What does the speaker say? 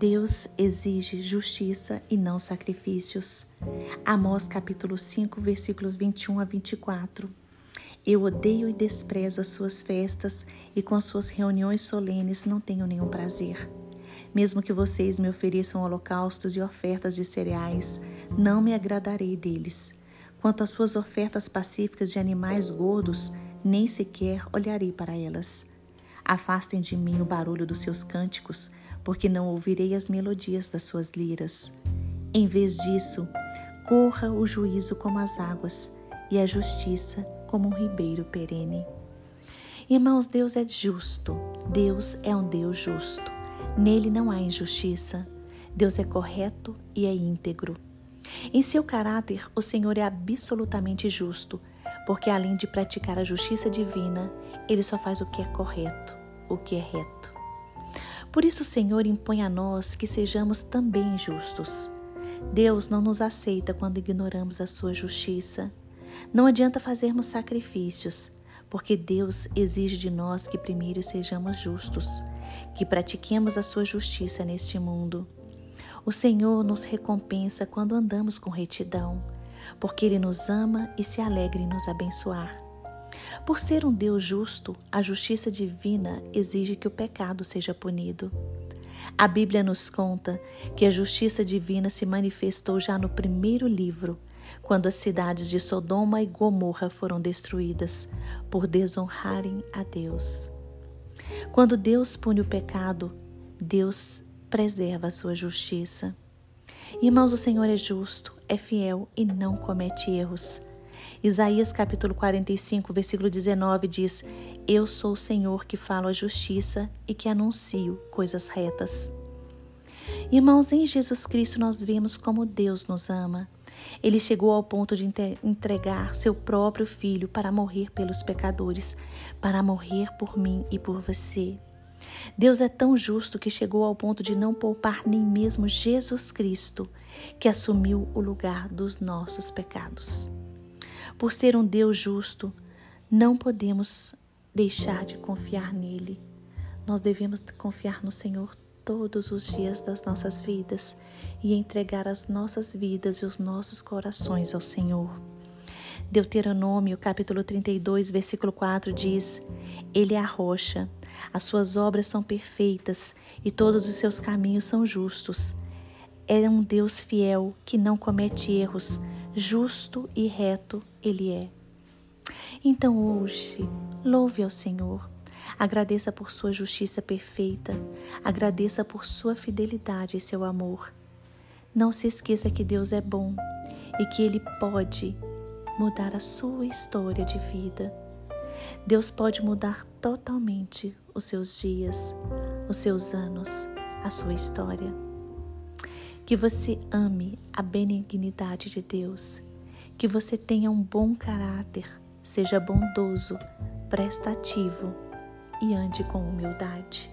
Deus exige justiça e não sacrifícios. Amós capítulo 5, versículos 21 a 24. Eu odeio e desprezo as suas festas e com as suas reuniões solenes não tenho nenhum prazer. Mesmo que vocês me ofereçam holocaustos e ofertas de cereais, não me agradarei deles. Quanto às suas ofertas pacíficas de animais gordos, nem sequer olharei para elas. Afastem de mim o barulho dos seus cânticos, porque não ouvirei as melodias das suas liras. Em vez disso, corra o juízo como as águas e a justiça como um ribeiro perene. Irmãos, Deus é justo. Deus é um Deus justo. Nele não há injustiça. Deus é correto e é íntegro. Em seu caráter, o Senhor é absolutamente justo, porque além de praticar a justiça divina, ele só faz o que é correto, o que é reto. Por isso o Senhor impõe a nós que sejamos também justos. Deus não nos aceita quando ignoramos a sua justiça. Não adianta fazermos sacrifícios, porque Deus exige de nós que primeiro sejamos justos, que pratiquemos a sua justiça neste mundo. O Senhor nos recompensa quando andamos com retidão, porque Ele nos ama e se alegra em nos abençoar. Por ser um Deus justo, a justiça divina exige que o pecado seja punido. A Bíblia nos conta que a justiça divina se manifestou já no primeiro livro, quando as cidades de Sodoma e Gomorra foram destruídas por desonrarem a Deus. Quando Deus pune o pecado, Deus preserva a sua justiça. Irmãos, o Senhor é justo, é fiel e não comete erros. Isaías capítulo 45, versículo 19 diz: Eu sou o Senhor que falo a justiça e que anuncio coisas retas. Irmãos, em Jesus Cristo nós vemos como Deus nos ama. Ele chegou ao ponto de entregar seu próprio filho para morrer pelos pecadores, para morrer por mim e por você. Deus é tão justo que chegou ao ponto de não poupar nem mesmo Jesus Cristo, que assumiu o lugar dos nossos pecados. Por ser um Deus justo, não podemos deixar de confiar nele. Nós devemos confiar no Senhor todos os dias das nossas vidas e entregar as nossas vidas e os nossos corações ao Senhor. Deuteronômio, capítulo 32, versículo 4 diz: Ele é a rocha, as suas obras são perfeitas e todos os seus caminhos são justos. É um Deus fiel que não comete erros, justo e reto Ele é. Então hoje, louve ao Senhor, agradeça por sua justiça perfeita, agradeça por sua fidelidade e seu amor. Não se esqueça que Deus é bom e que Ele pode mudar a sua história de vida. Deus pode mudar totalmente os seus dias, os seus anos, a sua história. Que você ame a benignidade de Deus, que você tenha um bom caráter, seja bondoso, prestativo e ande com humildade.